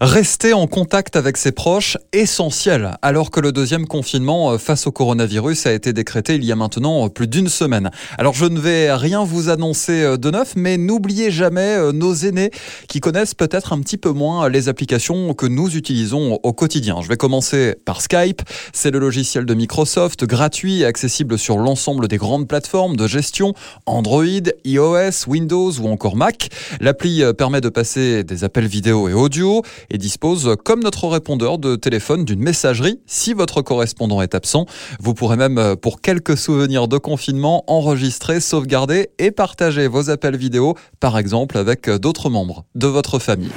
Rester en contact avec ses proches, essentiel, alors que le deuxième confinement euh, face au coronavirus a été décrété il y a maintenant euh, plus d'une semaine. Alors je ne vais rien vous annoncer euh, de neuf, mais n'oubliez jamais nos aînés qui connaissent peut-être un petit peu moins les applications que nous utilisons au quotidien. Je vais commencer par Skype, c'est le logiciel de Microsoft, gratuit et accessible sur l'ensemble des grandes plateformes de gestion, Android, iOS, Windows ou encore Mac. L'appli permet de passer des appels vidéo et audio, et dispose, comme notre répondeur de téléphone, d'une messagerie si votre correspondant est absent. Vous pourrez même, euh, pour quelques souvenirs de confinement, enregistrer, sauvegarder et partager vos appels vidéo, par exemple avec euh, d'autres membres de votre famille.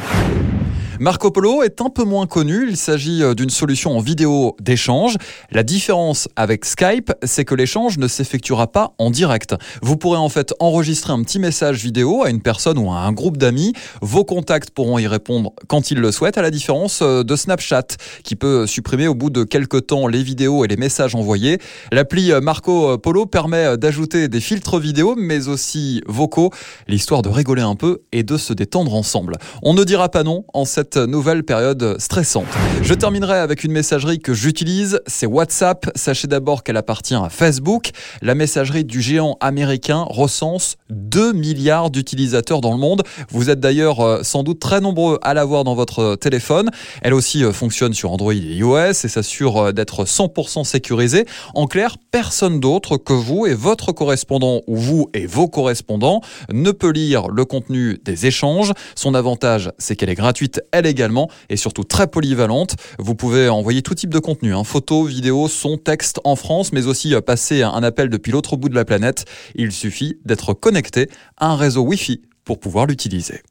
Marco Polo est un peu moins connu. Il s'agit euh, d'une solution en vidéo d'échange. La différence avec Skype, c'est que l'échange ne s'effectuera pas en direct. Vous pourrez en fait enregistrer un petit message vidéo à une personne ou à un groupe d'amis. Vos contacts pourront y répondre quand ils le souhaitent, à la différence euh, de Snapchat, qui peut supprimer au bout de quelques temps les vidéos et les messages envoyés. L'appli euh, Marco Polo permet d'ajouter des filtres vidéo, mais aussi vocaux, l'histoire de rigoler un peu et de se détendre ensemble. On ne dira pas non en cette nouvelle période stressante. Je terminerai avec une messagerie que j'utilise, c'est WhatsApp. Sachez d'abord qu'elle appartient à Facebook. La messagerie du géant américain recense 2 milliards d'utilisateurs dans le monde. Vous êtes d'ailleurs euh, sans doute très nombreux à l'avoir dans votre téléphone. Elle aussi euh, fonctionne sur Android et iOS et s'assure euh, d'être 100% sécurisée. En clair, personne d'autre que vous et votre correspondant ou vous et vos correspondants ne peut lire le contenu des échanges. Son avantage, c'est qu'elle est gratuite, elle également, et surtout très polyvalente. Vous pouvez envoyer tout type de contenu, hein, photos, vidéos, son, texte en France, mais aussi euh, passer un appel depuis l'autre bout de la planète. Il suffit d'être connecté à un réseau Wi-Fi pour pouvoir l'utiliser.